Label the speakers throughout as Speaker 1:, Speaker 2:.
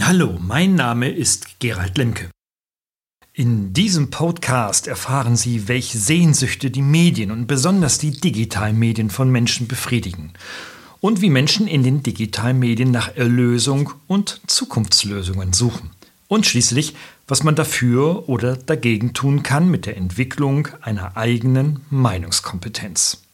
Speaker 1: Hallo, mein Name ist Gerald Lemke. In diesem Podcast erfahren Sie, welche Sehnsüchte die Medien und besonders die digitalen Medien von Menschen befriedigen und wie Menschen in den digitalen Medien nach Erlösung und Zukunftslösungen suchen. Und schließlich, was man dafür oder dagegen tun kann mit der Entwicklung einer eigenen Meinungskompetenz.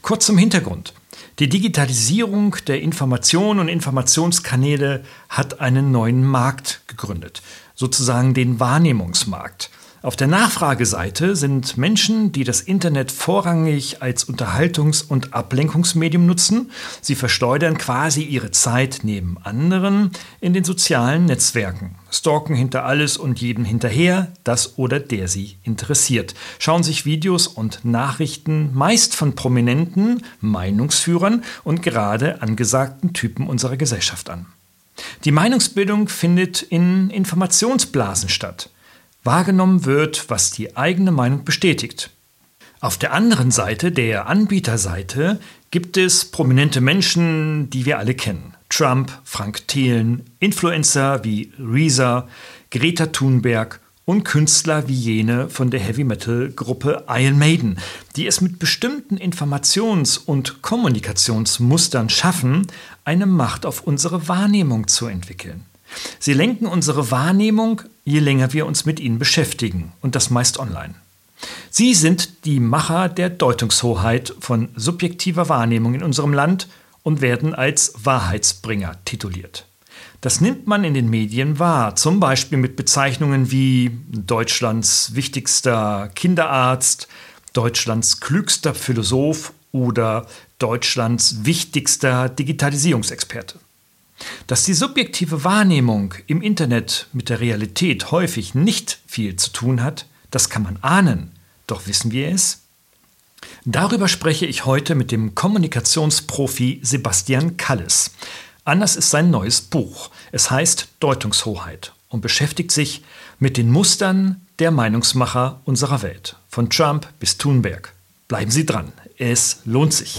Speaker 1: Kurz zum Hintergrund. Die Digitalisierung der Information und Informationskanäle hat einen neuen Markt gegründet, sozusagen den Wahrnehmungsmarkt. Auf der Nachfrageseite sind Menschen, die das Internet vorrangig als Unterhaltungs- und Ablenkungsmedium nutzen. Sie versteudern quasi ihre Zeit neben anderen in den sozialen Netzwerken, stalken hinter alles und jedem hinterher, das oder der sie interessiert, schauen sich Videos und Nachrichten meist von prominenten Meinungsführern und gerade angesagten Typen unserer Gesellschaft an. Die Meinungsbildung findet in Informationsblasen statt wahrgenommen wird, was die eigene Meinung bestätigt. Auf der anderen Seite, der Anbieterseite, gibt es prominente Menschen, die wir alle kennen. Trump, Frank Thelen, Influencer wie Reza, Greta Thunberg und Künstler wie jene von der Heavy Metal Gruppe Iron Maiden, die es mit bestimmten Informations- und Kommunikationsmustern schaffen, eine Macht auf unsere Wahrnehmung zu entwickeln. Sie lenken unsere Wahrnehmung, je länger wir uns mit ihnen beschäftigen, und das meist online. Sie sind die Macher der Deutungshoheit von subjektiver Wahrnehmung in unserem Land und werden als Wahrheitsbringer tituliert. Das nimmt man in den Medien wahr, zum Beispiel mit Bezeichnungen wie Deutschlands wichtigster Kinderarzt, Deutschlands klügster Philosoph oder Deutschlands wichtigster Digitalisierungsexperte. Dass die subjektive Wahrnehmung im Internet mit der Realität häufig nicht viel zu tun hat, das kann man ahnen, doch wissen wir es? Darüber spreche ich heute mit dem Kommunikationsprofi Sebastian Kalles. Anders ist sein neues Buch. Es heißt Deutungshoheit und beschäftigt sich mit den Mustern der Meinungsmacher unserer Welt, von Trump bis Thunberg. Bleiben Sie dran, es lohnt sich.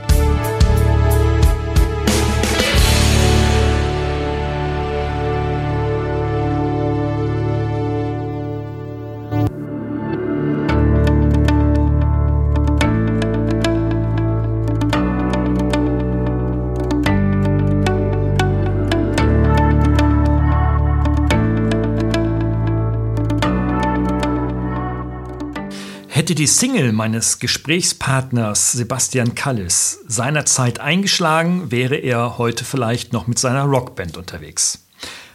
Speaker 1: Die Single meines Gesprächspartners Sebastian Kallis seinerzeit eingeschlagen, wäre er heute vielleicht noch mit seiner Rockband unterwegs.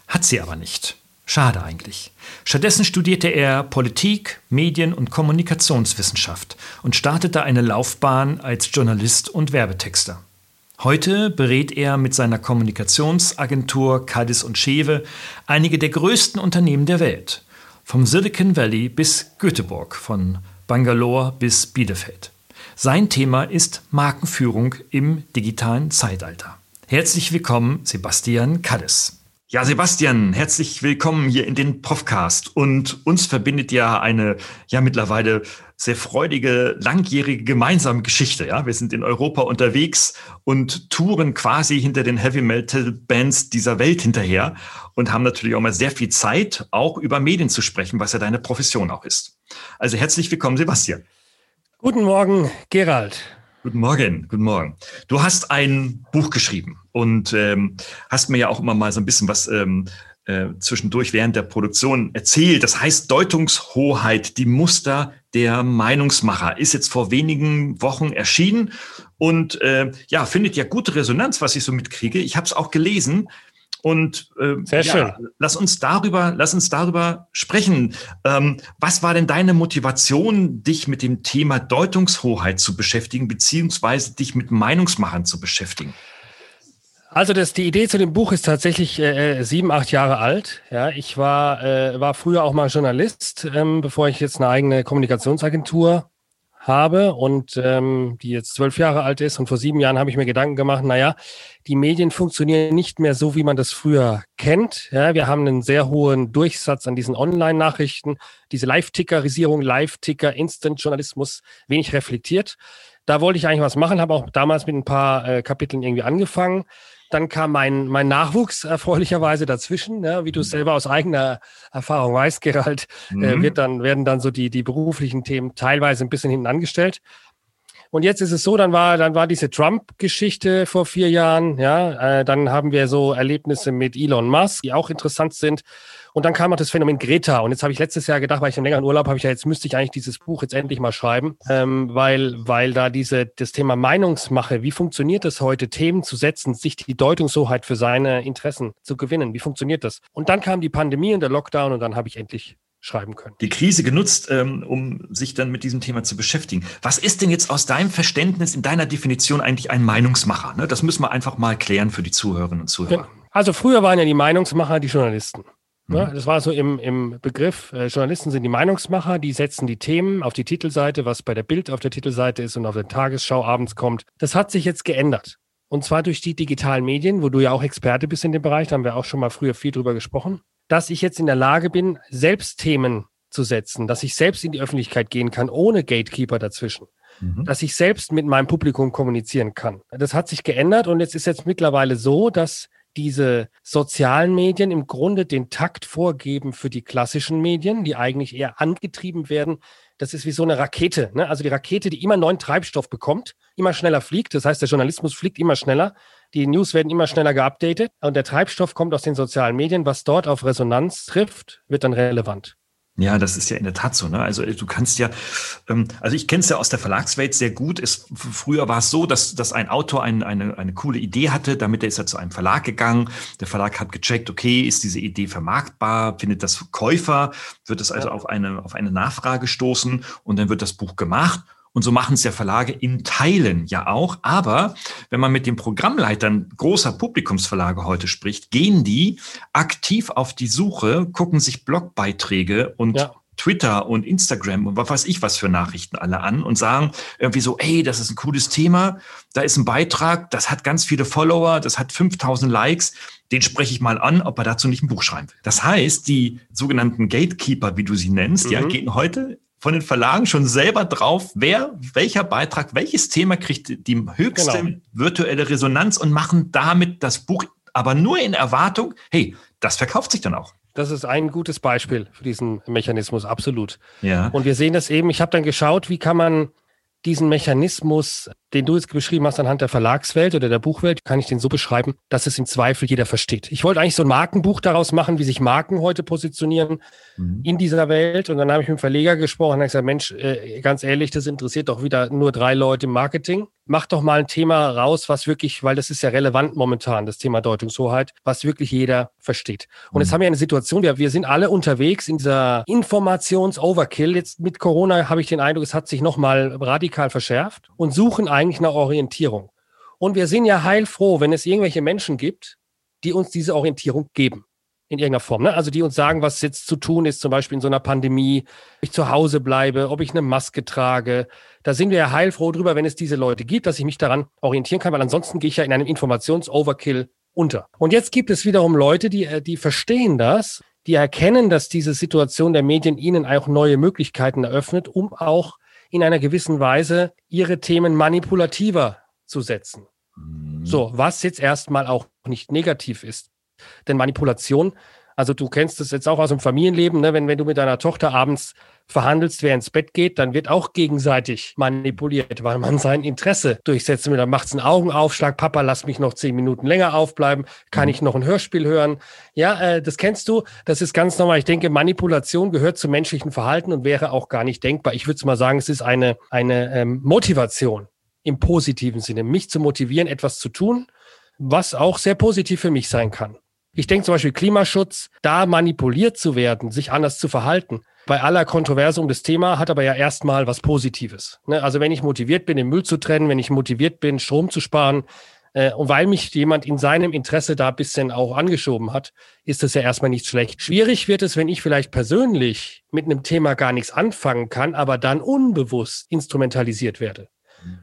Speaker 1: Hat sie aber nicht. Schade eigentlich. Stattdessen studierte er Politik, Medien- und Kommunikationswissenschaft und startete eine Laufbahn als Journalist und Werbetexter. Heute berät er mit seiner Kommunikationsagentur Cadiz und Schewe einige der größten Unternehmen der Welt, vom Silicon Valley bis Göteborg, von Bangalore bis Bielefeld. Sein Thema ist Markenführung im digitalen Zeitalter. Herzlich willkommen, Sebastian Kalles. Ja, Sebastian, herzlich willkommen hier in den Profcast. Und uns verbindet ja eine ja mittlerweile sehr freudige, langjährige gemeinsame Geschichte. Ja, wir sind in Europa unterwegs und touren quasi hinter den Heavy Metal Bands dieser Welt hinterher und haben natürlich auch mal sehr viel Zeit, auch über Medien zu sprechen, was ja deine Profession auch ist. Also herzlich willkommen, Sebastian.
Speaker 2: Guten Morgen, Gerald.
Speaker 1: Guten Morgen, guten Morgen. Du hast ein Buch geschrieben und ähm, hast mir ja auch immer mal so ein bisschen was ähm, äh, zwischendurch während der Produktion erzählt. Das heißt Deutungshoheit, die Muster der Meinungsmacher, ist jetzt vor wenigen Wochen erschienen und äh, ja, findet ja gute Resonanz, was ich so mitkriege. Ich habe es auch gelesen. Und äh,
Speaker 2: Sehr schön.
Speaker 1: lass uns darüber, lass uns darüber sprechen. Ähm, was war denn deine Motivation, dich mit dem Thema Deutungshoheit zu beschäftigen, beziehungsweise dich mit Meinungsmachern zu beschäftigen?
Speaker 2: Also das, die Idee zu dem Buch ist tatsächlich äh, äh, sieben, acht Jahre alt. Ja, ich war, äh, war früher auch mal Journalist, ähm, bevor ich jetzt eine eigene Kommunikationsagentur habe und ähm, die jetzt zwölf Jahre alt ist. Und vor sieben Jahren habe ich mir Gedanken gemacht, naja, die Medien funktionieren nicht mehr so, wie man das früher kennt. Ja, wir haben einen sehr hohen Durchsatz an diesen Online-Nachrichten, diese Live-Tickerisierung, Live-Ticker, Instant-Journalismus, wenig reflektiert. Da wollte ich eigentlich was machen, habe auch damals mit ein paar äh, Kapiteln irgendwie angefangen. Dann kam mein, mein Nachwuchs erfreulicherweise dazwischen. Ja, wie du es selber aus eigener Erfahrung weißt, Gerald, äh, mhm. äh, wird dann, werden dann so die, die beruflichen Themen teilweise ein bisschen hinten angestellt. Und jetzt ist es so, dann war, dann war diese Trump-Geschichte vor vier Jahren, ja, äh, dann haben wir so Erlebnisse mit Elon Musk, die auch interessant sind. Und dann kam auch das Phänomen Greta. Und jetzt habe ich letztes Jahr gedacht, weil ich einen längeren Urlaub habe, ich ja jetzt müsste ich eigentlich dieses Buch jetzt endlich mal schreiben, ähm, weil, weil da diese, das Thema Meinungsmache, wie funktioniert das heute, Themen zu setzen, sich die Deutungshoheit für seine Interessen zu gewinnen, wie funktioniert das? Und dann kam die Pandemie und der Lockdown und dann habe ich endlich schreiben können.
Speaker 1: Die Krise genutzt, ähm, um sich dann mit diesem Thema zu beschäftigen. Was ist denn jetzt aus deinem Verständnis, in deiner Definition eigentlich ein Meinungsmacher? Ne? Das müssen wir einfach mal klären für die Zuhörerinnen und Zuhörer.
Speaker 2: Also früher waren ja die Meinungsmacher die Journalisten. Ne? Mhm. Das war so im, im Begriff, äh, Journalisten sind die Meinungsmacher, die setzen die Themen auf die Titelseite, was bei der Bild auf der Titelseite ist und auf der Tagesschau abends kommt. Das hat sich jetzt geändert. Und zwar durch die digitalen Medien, wo du ja auch Experte bist in dem Bereich, da haben wir auch schon mal früher viel drüber gesprochen dass ich jetzt in der Lage bin, selbst Themen zu setzen, dass ich selbst in die Öffentlichkeit gehen kann, ohne Gatekeeper dazwischen. Mhm. Dass ich selbst mit meinem Publikum kommunizieren kann. Das hat sich geändert und jetzt ist jetzt mittlerweile so, dass diese sozialen Medien im Grunde den Takt vorgeben für die klassischen Medien, die eigentlich eher angetrieben werden. Das ist wie so eine Rakete. Ne? Also die Rakete, die immer neuen Treibstoff bekommt, immer schneller fliegt. Das heißt, der Journalismus fliegt immer schneller. Die News werden immer schneller geupdatet und der Treibstoff kommt aus den sozialen Medien. Was dort auf Resonanz trifft, wird dann relevant.
Speaker 1: Ja, das ist ja in der Tat so. Ne? Also du kannst ja, ähm, also ich kenne es ja aus der Verlagswelt sehr gut. Es, früher war es so, dass, dass ein Autor ein, eine, eine coole Idee hatte, damit ist er zu einem Verlag gegangen. Der Verlag hat gecheckt, okay, ist diese Idee vermarktbar, findet das Käufer, wird es also auf eine, auf eine Nachfrage stoßen und dann wird das Buch gemacht und so machen es ja Verlage in Teilen ja auch. Aber wenn man mit den Programmleitern großer Publikumsverlage heute spricht, gehen die aktiv auf die Suche, gucken sich Blogbeiträge und ja. Twitter und Instagram und was weiß ich was für Nachrichten alle an und sagen irgendwie so, ey, das ist ein cooles Thema, da ist ein Beitrag, das hat ganz viele Follower, das hat 5000 Likes, den spreche ich mal an, ob er dazu nicht ein Buch schreiben will. Das heißt, die sogenannten Gatekeeper, wie du sie nennst, mhm. ja, gehen heute von den Verlagen schon selber drauf, wer, welcher Beitrag, welches Thema kriegt die höchste genau. virtuelle Resonanz und machen damit das Buch aber nur in Erwartung, hey, das verkauft sich dann auch.
Speaker 2: Das ist ein gutes Beispiel für diesen Mechanismus, absolut. Ja. Und wir sehen das eben, ich habe dann geschaut, wie kann man diesen Mechanismus, den du jetzt beschrieben hast anhand der Verlagswelt oder der Buchwelt, kann ich den so beschreiben, dass es im Zweifel jeder versteht. Ich wollte eigentlich so ein Markenbuch daraus machen, wie sich Marken heute positionieren mhm. in dieser Welt. Und dann habe ich mit dem Verleger gesprochen und gesagt, Mensch, äh, ganz ehrlich, das interessiert doch wieder nur drei Leute im Marketing mach doch mal ein Thema raus, was wirklich, weil das ist ja relevant momentan, das Thema Deutungshoheit, was wirklich jeder versteht. Und mhm. jetzt haben wir eine Situation, wir, wir sind alle unterwegs in dieser Informations-Overkill. Jetzt mit Corona habe ich den Eindruck, es hat sich nochmal radikal verschärft und suchen eigentlich nach Orientierung. Und wir sind ja heilfroh, wenn es irgendwelche Menschen gibt, die uns diese Orientierung geben in irgendeiner Form. Ne? Also die uns sagen, was jetzt zu tun ist, zum Beispiel in so einer Pandemie, ob ich zu Hause bleibe, ob ich eine Maske trage. Da sind wir ja heilfroh drüber, wenn es diese Leute gibt, dass ich mich daran orientieren kann, weil ansonsten gehe ich ja in einem Informations-Overkill unter. Und jetzt gibt es wiederum Leute, die, äh, die verstehen das, die erkennen, dass diese Situation der Medien ihnen auch neue Möglichkeiten eröffnet, um auch in einer gewissen Weise ihre Themen manipulativer zu setzen. Mhm. So, was jetzt erstmal auch nicht negativ ist. Denn Manipulation, also du kennst es jetzt auch aus dem Familienleben, ne? wenn, wenn du mit deiner Tochter abends verhandelst, wer ins Bett geht, dann wird auch gegenseitig manipuliert, weil man sein Interesse durchsetzen will. Dann macht es einen Augenaufschlag, Papa, lass mich noch zehn Minuten länger aufbleiben, kann mhm. ich noch ein Hörspiel hören? Ja, äh, das kennst du, das ist ganz normal. Ich denke, Manipulation gehört zum menschlichen Verhalten und wäre auch gar nicht denkbar. Ich würde mal sagen, es ist eine, eine ähm, Motivation im positiven Sinne, mich zu motivieren, etwas zu tun, was auch sehr positiv für mich sein kann. Ich denke zum Beispiel Klimaschutz, da manipuliert zu werden, sich anders zu verhalten. Bei aller Kontroverse um das Thema hat aber ja erstmal was Positives. Ne? Also wenn ich motiviert bin, den Müll zu trennen, wenn ich motiviert bin, Strom zu sparen, Äh, und weil mich jemand in seinem Interesse da ein bisschen auch angeschoben hat, ist das ja erstmal nicht schlecht. Schwierig wird es, wenn ich vielleicht persönlich mit einem Thema gar nichts anfangen kann, aber dann unbewusst instrumentalisiert werde.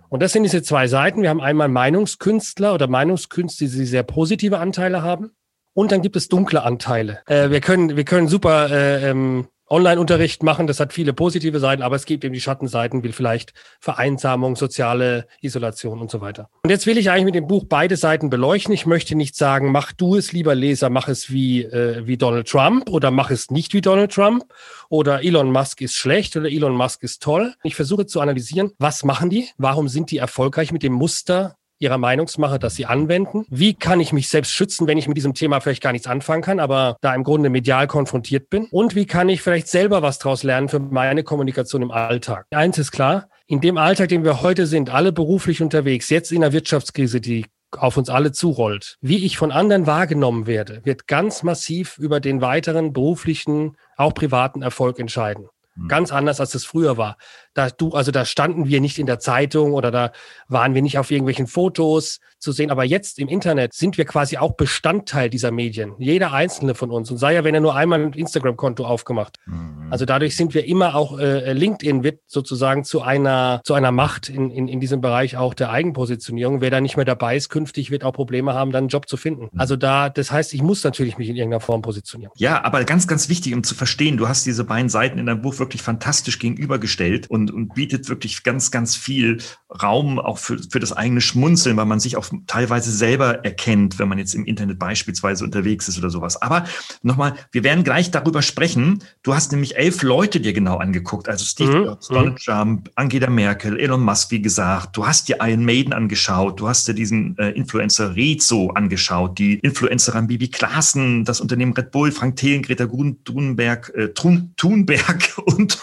Speaker 2: Und das sind diese zwei Seiten. Wir haben einmal Meinungskünstler oder Meinungskünstler, die sehr positive Anteile haben. Und dann gibt es dunkle Anteile. Äh, wir können, wir können super äh, ähm, Online-Unterricht machen. Das hat viele positive Seiten, aber es gibt eben die Schattenseiten, wie vielleicht Vereinsamung, soziale Isolation und so weiter. Und jetzt will ich eigentlich mit dem Buch beide Seiten beleuchten. Ich möchte nicht sagen, mach du es, lieber Leser, mach es wie, äh, wie Donald Trump oder mach es nicht wie Donald Trump oder Elon Musk ist schlecht oder Elon Musk ist toll. Ich versuche zu analysieren, was machen die? Warum sind die erfolgreich mit dem Muster ihrer Meinungsmache, dass sie anwenden. Wie kann ich mich selbst schützen, wenn ich mit diesem Thema vielleicht gar nichts anfangen kann, aber da im Grunde medial konfrontiert bin? Und wie kann ich vielleicht selber was daraus lernen für meine Kommunikation im Alltag? Eins ist klar, in dem Alltag, den wir heute sind, alle beruflich unterwegs, jetzt in der Wirtschaftskrise, die auf uns alle zurollt, wie ich von anderen wahrgenommen werde, wird ganz massiv über den weiteren beruflichen, auch privaten Erfolg entscheiden. Hm. Ganz anders, als es früher war. Da du, also da standen wir nicht in der Zeitung oder da waren wir nicht auf irgendwelchen Fotos zu sehen. Aber jetzt im Internet sind wir quasi auch Bestandteil dieser Medien. Jeder einzelne von uns. Und sei ja, wenn er nur einmal ein Instagram-Konto aufgemacht. Mhm. Also dadurch sind wir immer auch, äh, LinkedIn wird sozusagen zu einer, zu einer Macht in, in, in diesem Bereich auch der Eigenpositionierung. Wer da nicht mehr dabei ist, künftig wird auch Probleme haben, dann einen Job zu finden. Mhm. Also da, das heißt, ich muss natürlich mich in irgendeiner Form positionieren.
Speaker 1: Ja, aber ganz, ganz wichtig, um zu verstehen, du hast diese beiden Seiten in deinem Buch wirklich fantastisch gegenübergestellt und, und bietet wirklich ganz, ganz viel Raum auch für, für das eigene Schmunzeln, weil man sich auch teilweise selber erkennt, wenn man jetzt im Internet beispielsweise unterwegs ist oder sowas. Aber nochmal, wir werden gleich darüber sprechen. Du hast nämlich elf Leute dir genau angeguckt, also Steve mhm. Jobs, Donald mhm. Trump, Angela Merkel, Elon Musk, wie gesagt. Du hast dir Iron Maiden angeschaut, du hast dir diesen äh, Influencer Rezo angeschaut, die Influencerin Bibi Klaassen, das Unternehmen Red Bull, Frank Thelen, Greta Thunberg, äh, Thunberg und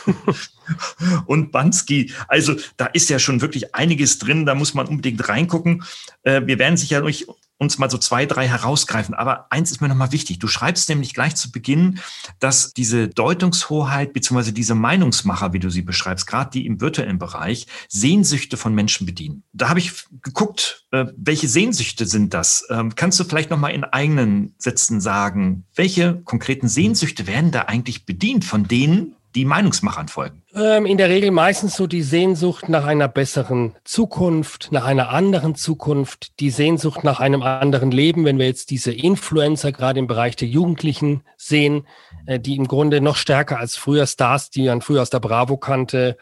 Speaker 1: und Bansky. Also da ist ja schon wirklich einiges drin, da muss man unbedingt reingucken. Äh, wir werden sicher durch uns mal so zwei, drei herausgreifen. Aber eins ist mir nochmal wichtig. Du schreibst nämlich gleich zu Beginn, dass diese Deutungshoheit beziehungsweise diese Meinungsmacher, wie du sie beschreibst, gerade die im virtuellen Bereich, Sehnsüchte von Menschen bedienen. Da habe ich geguckt, äh, welche Sehnsüchte sind das? Ähm, kannst du vielleicht nochmal in eigenen Sätzen sagen, welche konkreten Sehnsüchte werden da eigentlich bedient von denen, die Meinungsmachern folgen?
Speaker 2: Ähm, in der Regel meistens so die Sehnsucht nach einer besseren Zukunft, nach einer anderen Zukunft, die Sehnsucht nach einem anderen Leben, wenn wir jetzt diese Influencer gerade im Bereich der Jugendlichen sehen, äh, die im Grunde noch stärker als früher Stars, die man früher aus der Bravo kannte,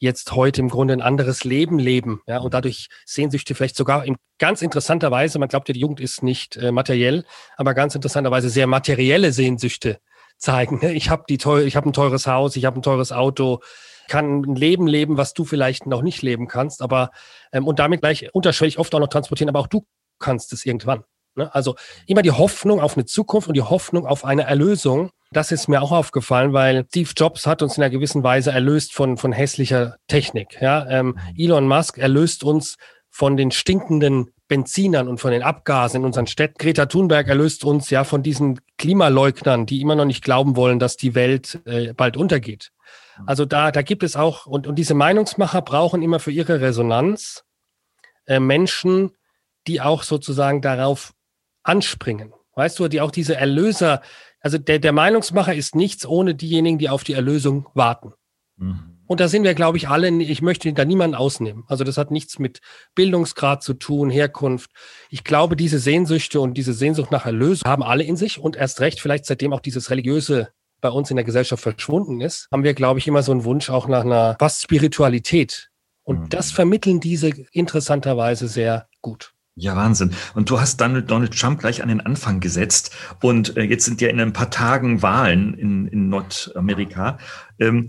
Speaker 2: jetzt heute im Grunde ein anderes Leben leben, ja, und dadurch Sehnsüchte vielleicht sogar in ganz interessanter Weise, man glaubt ja, die Jugend ist nicht äh, materiell, aber ganz interessanterweise sehr materielle Sehnsüchte zeigen. Ne? Ich habe die teuer, ich habe ein teures Haus, ich habe ein teures Auto, kann ein Leben leben, was du vielleicht noch nicht leben kannst, aber ähm, und damit gleich unterschwellig oft auch noch transportieren, aber auch du kannst es irgendwann. Ne? Also immer die Hoffnung auf eine Zukunft und die Hoffnung auf eine Erlösung. Das ist mir auch aufgefallen, weil Steve Jobs hat uns in einer gewissen Weise erlöst von, von hässlicher Technik. Ja? Ähm, Elon Musk erlöst uns von den stinkenden Benzinern und von den Abgasen in unseren Städten. Greta Thunberg erlöst uns ja von diesen Klimaleugnern, die immer noch nicht glauben wollen, dass die Welt äh, bald untergeht. Also da, da gibt es auch, und, und diese Meinungsmacher brauchen immer für ihre Resonanz äh, Menschen, die auch sozusagen darauf anspringen. Weißt du, die auch diese Erlöser, also der, der Meinungsmacher ist nichts ohne diejenigen, die auf die Erlösung warten. Mhm. Und da sind wir, glaube ich, alle, ich möchte da niemanden ausnehmen. Also das hat nichts mit Bildungsgrad zu tun, Herkunft. Ich glaube, diese Sehnsüchte und diese Sehnsucht nach Erlösung haben alle in sich und erst recht, vielleicht seitdem auch dieses religiöse bei uns in der Gesellschaft verschwunden ist, haben wir, glaube ich, immer so einen Wunsch auch nach einer fast Spiritualität. Und mhm. das vermitteln diese interessanterweise sehr gut.
Speaker 1: Ja, Wahnsinn. Und du hast Donald, Donald Trump gleich an den Anfang gesetzt. Und äh, jetzt sind ja in ein paar Tagen Wahlen in, in Nordamerika. Ähm,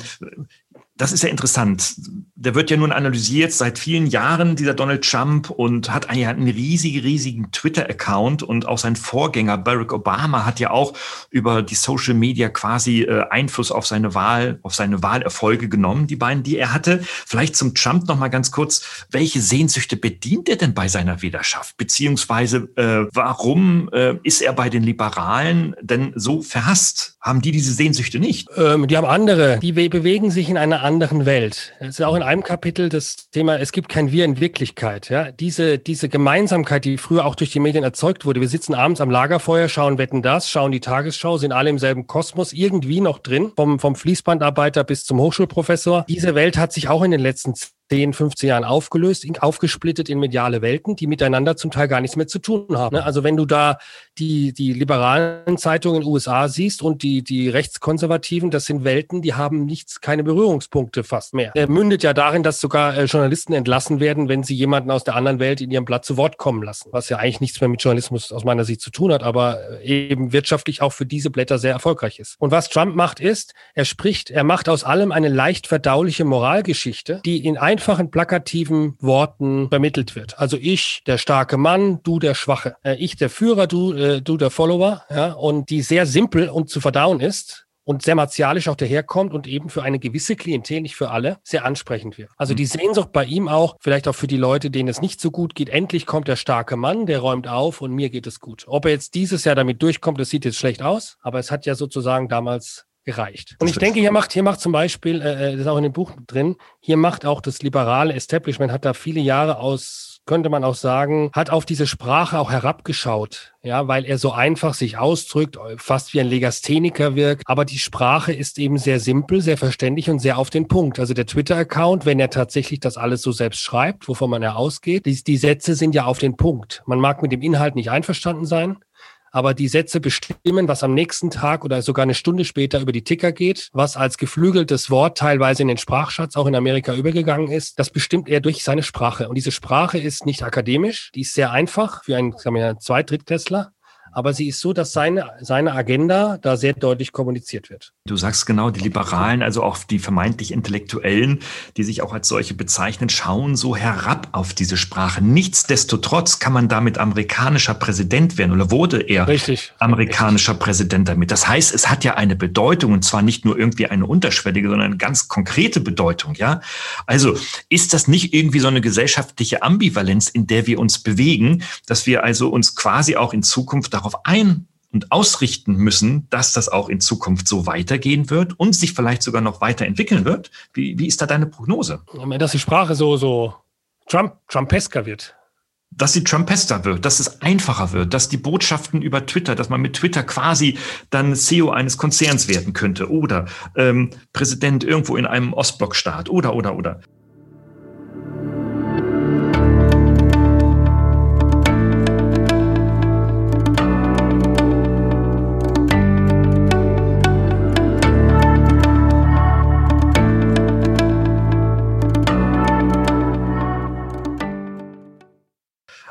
Speaker 1: das ist ja interessant. Der wird ja nun analysiert seit vielen Jahren, dieser Donald Trump, und hat einen, einen riesigen, riesigen Twitter-Account. Und auch sein Vorgänger Barack Obama hat ja auch über die Social Media quasi äh, Einfluss auf seine Wahl, auf seine Wahlerfolge genommen, die beiden, die er hatte. Vielleicht zum Trump noch mal ganz kurz. Welche Sehnsüchte bedient er denn bei seiner Wählerschaft? Beziehungsweise, äh, warum äh, ist er bei den Liberalen denn so verhasst? Haben die diese Sehnsüchte nicht?
Speaker 2: Ähm, die haben andere. Die bewegen sich in einer anderen Welt. Es ist auch in einem Kapitel das Thema, es gibt kein Wir in Wirklichkeit. Ja, diese, diese Gemeinsamkeit, die früher auch durch die Medien erzeugt wurde. Wir sitzen abends am Lagerfeuer, schauen Wetten das, schauen die Tagesschau, sind alle im selben Kosmos, irgendwie noch drin, vom, vom Fließbandarbeiter bis zum Hochschulprofessor. Diese Welt hat sich auch in den letzten 10, 15 Jahren aufgelöst, aufgesplittet in mediale Welten, die miteinander zum Teil gar nichts mehr zu tun haben. Ne? Also wenn du da die, die liberalen Zeitungen in den USA siehst und die, die rechtskonservativen, das sind Welten, die haben nichts, keine Berührungspunkte fast mehr. Der mündet ja darin, dass sogar äh, Journalisten entlassen werden, wenn sie jemanden aus der anderen Welt in ihrem Blatt zu Wort kommen lassen. Was ja eigentlich nichts mehr mit Journalismus aus meiner Sicht zu tun hat, aber äh, eben wirtschaftlich auch für diese Blätter sehr erfolgreich ist. Und was Trump macht ist, er spricht, er macht aus allem eine leicht verdauliche Moralgeschichte, die in ein einfachen, plakativen Worten vermittelt wird. Also ich, der starke Mann, du der Schwache. Äh, ich, der Führer, du, äh, du der Follower. Ja, und die sehr simpel und zu verdauen ist und sehr martialisch auch daherkommt und eben für eine gewisse Klientel, nicht für alle, sehr ansprechend wird. Also die Sehnsucht bei ihm auch, vielleicht auch für die Leute, denen es nicht so gut geht, endlich kommt der starke Mann, der räumt auf und mir geht es gut. Ob er jetzt dieses Jahr damit durchkommt, das sieht jetzt schlecht aus, aber es hat ja sozusagen damals gereicht. Und ich denke, hier macht, hier macht zum Beispiel, äh, äh, das ist auch in dem Buch drin, hier macht auch das liberale Establishment, hat da viele Jahre aus, könnte man auch sagen, hat auf diese Sprache auch herabgeschaut, ja, weil er so einfach sich ausdrückt, fast wie ein Legastheniker wirkt. Aber die Sprache ist eben sehr simpel, sehr verständlich und sehr auf den Punkt. Also der Twitter-Account, wenn er tatsächlich das alles so selbst schreibt, wovon man ja ausgeht, die, die Sätze sind ja auf den Punkt. Man mag mit dem Inhalt nicht einverstanden sein, aber die Sätze bestimmen, was am nächsten Tag oder sogar eine Stunde später über die Ticker geht, was als geflügeltes Wort teilweise in den Sprachschatz auch in Amerika übergegangen ist, das bestimmt er durch seine Sprache. Und diese Sprache ist nicht akademisch, die ist sehr einfach für einen, sagen wir, Zweit-, Drittklässler aber sie ist so, dass seine, seine Agenda da sehr deutlich kommuniziert wird.
Speaker 1: Du sagst genau, die Liberalen, also auch die vermeintlich Intellektuellen, die sich auch als solche bezeichnen, schauen so herab auf diese Sprache. Nichtsdestotrotz kann man damit amerikanischer Präsident werden oder wurde er
Speaker 2: Richtig.
Speaker 1: amerikanischer Richtig. Präsident damit. Das heißt, es hat ja eine Bedeutung und zwar nicht nur irgendwie eine unterschwellige, sondern eine ganz konkrete Bedeutung, ja. Also ist das nicht irgendwie so eine gesellschaftliche Ambivalenz, in der wir uns bewegen, dass wir also uns quasi auch in Zukunft darauf ein und ausrichten müssen, dass das auch in Zukunft so weitergehen wird und sich vielleicht sogar noch weiterentwickeln wird. Wie, wie ist da deine Prognose?
Speaker 2: Dass die Sprache so, so Trump, Trumpesker wird.
Speaker 1: Dass sie Trumpester wird, dass es einfacher wird, dass die Botschaften über Twitter, dass man mit Twitter quasi dann CEO eines Konzerns werden könnte oder ähm, Präsident irgendwo in einem Ostblockstaat oder, oder, oder.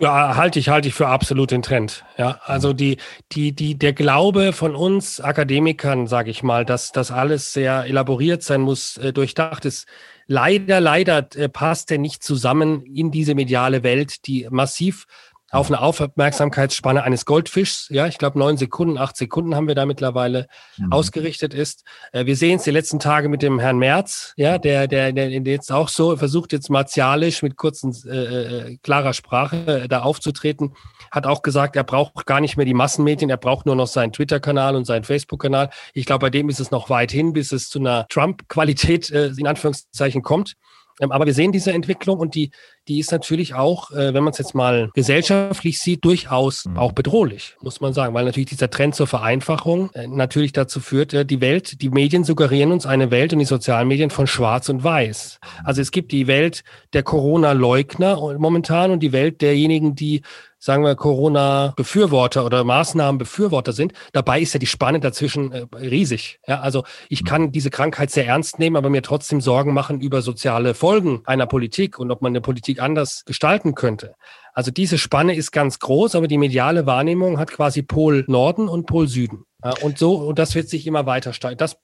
Speaker 2: Ja, halte ich, halte ich für absolut den Trend. Ja, also die, die, die, der Glaube von uns Akademikern, sage ich mal, dass das alles sehr elaboriert sein muss, äh, durchdacht ist. Leider, leider äh, passt der nicht zusammen in diese mediale Welt, die massiv auf eine Aufmerksamkeitsspanne eines Goldfischs, ja, ich glaube neun Sekunden, acht Sekunden haben wir da mittlerweile mhm. ausgerichtet ist. Äh, wir sehen es die letzten Tage mit dem Herrn Merz, ja, der, der, der jetzt auch so versucht, jetzt martialisch mit kurzen, äh, äh, klarer Sprache äh, da aufzutreten, hat auch gesagt, er braucht gar nicht mehr die Massenmedien, er braucht nur noch seinen Twitter-Kanal und seinen Facebook-Kanal. Ich glaube, bei dem ist es noch weit hin, bis es zu einer Trump-Qualität äh, in Anführungszeichen kommt. Ähm, aber wir sehen diese Entwicklung und die, die ist natürlich auch, äh, wenn man es jetzt mal gesellschaftlich sieht, durchaus mhm. auch bedrohlich, muss man sagen, weil natürlich dieser Trend zur Vereinfachung äh, natürlich dazu führt, äh, die Welt, die Medien suggerieren uns eine Welt und die Sozialmedien von Schwarz und Weiß. Also es gibt die Welt der Corona-Leugner momentan und die Welt derjenigen, die sagen wir, Corona-Befürworter oder Maßnahmen-Befürworter sind. Dabei ist ja die Spanne dazwischen äh, riesig. Ja, also ich kann diese Krankheit sehr ernst nehmen, aber mir trotzdem Sorgen machen über soziale Folgen einer Politik und ob man eine Politik anders gestalten könnte. Also diese Spanne ist ganz groß, aber die mediale Wahrnehmung hat quasi Pol Norden und Pol Süden. Ja, und so, und das wird sich immer weiter steigern. Das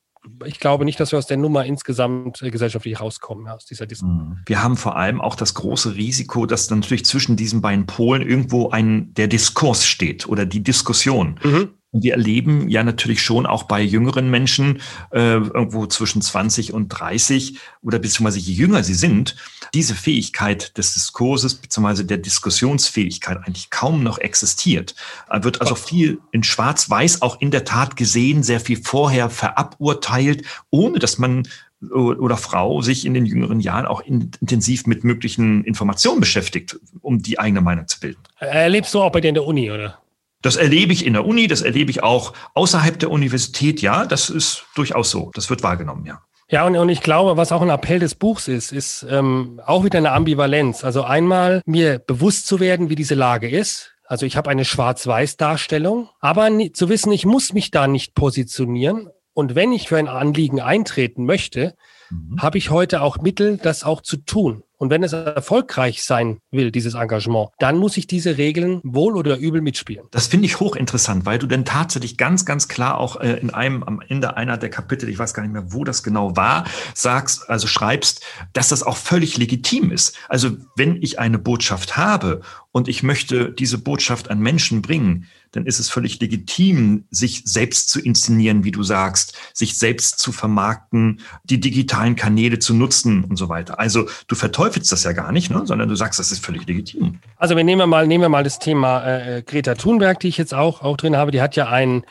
Speaker 2: ich glaube nicht, dass wir aus der Nummer insgesamt äh, gesellschaftlich rauskommen, aus dieser Diskussion.
Speaker 1: Mhm. Wir haben vor allem auch das große Risiko, dass natürlich zwischen diesen beiden Polen irgendwo ein, der Diskurs steht oder die Diskussion. Mhm. Und wir erleben ja natürlich schon auch bei jüngeren Menschen, äh, irgendwo zwischen 20 und 30 oder beziehungsweise je jünger sie sind, diese Fähigkeit des Diskurses beziehungsweise der Diskussionsfähigkeit eigentlich kaum noch existiert. Wird also viel in Schwarz-Weiß auch in der Tat gesehen, sehr viel vorher veraburteilt, ohne dass man oder Frau sich in den jüngeren Jahren auch intensiv mit möglichen Informationen beschäftigt, um die eigene Meinung zu bilden.
Speaker 2: Erlebst du auch bei dir in der Uni, oder?
Speaker 1: Das erlebe ich in der Uni, das erlebe ich auch außerhalb der Universität, ja, das ist durchaus so. Das wird wahrgenommen, ja.
Speaker 2: Ja, und, und ich glaube, was auch ein Appell des Buchs ist, ist ähm, auch wieder eine Ambivalenz. Also einmal mir bewusst zu werden, wie diese Lage ist. Also ich habe eine Schwarz-Weiß-Darstellung, aber zu wissen, ich muss mich da nicht positionieren. Und wenn ich für ein Anliegen eintreten möchte, mhm. habe ich heute auch Mittel, das auch zu tun. Und wenn es erfolgreich sein will, dieses Engagement, dann muss ich diese Regeln wohl oder übel mitspielen.
Speaker 1: Das finde ich hochinteressant, weil du dann tatsächlich ganz, ganz klar auch äh, in einem, am Ende einer der Kapitel, ich weiß gar nicht mehr, wo das genau war, sagst, also schreibst, dass das auch völlig legitim ist. Also wenn ich eine Botschaft habe und ich möchte diese Botschaft an Menschen bringen, dann ist es völlig legitim, sich selbst zu inszenieren, wie du sagst, sich selbst zu vermarkten, die digitalen Kanäle zu nutzen und so weiter. Also du verteufelst das ja gar nicht, ne? sondern du sagst, das ist völlig legitim.
Speaker 2: Also wir nehmen mal, nehmen wir mal das Thema äh, Greta Thunberg, die ich jetzt auch, auch drin habe. Die hat ja ein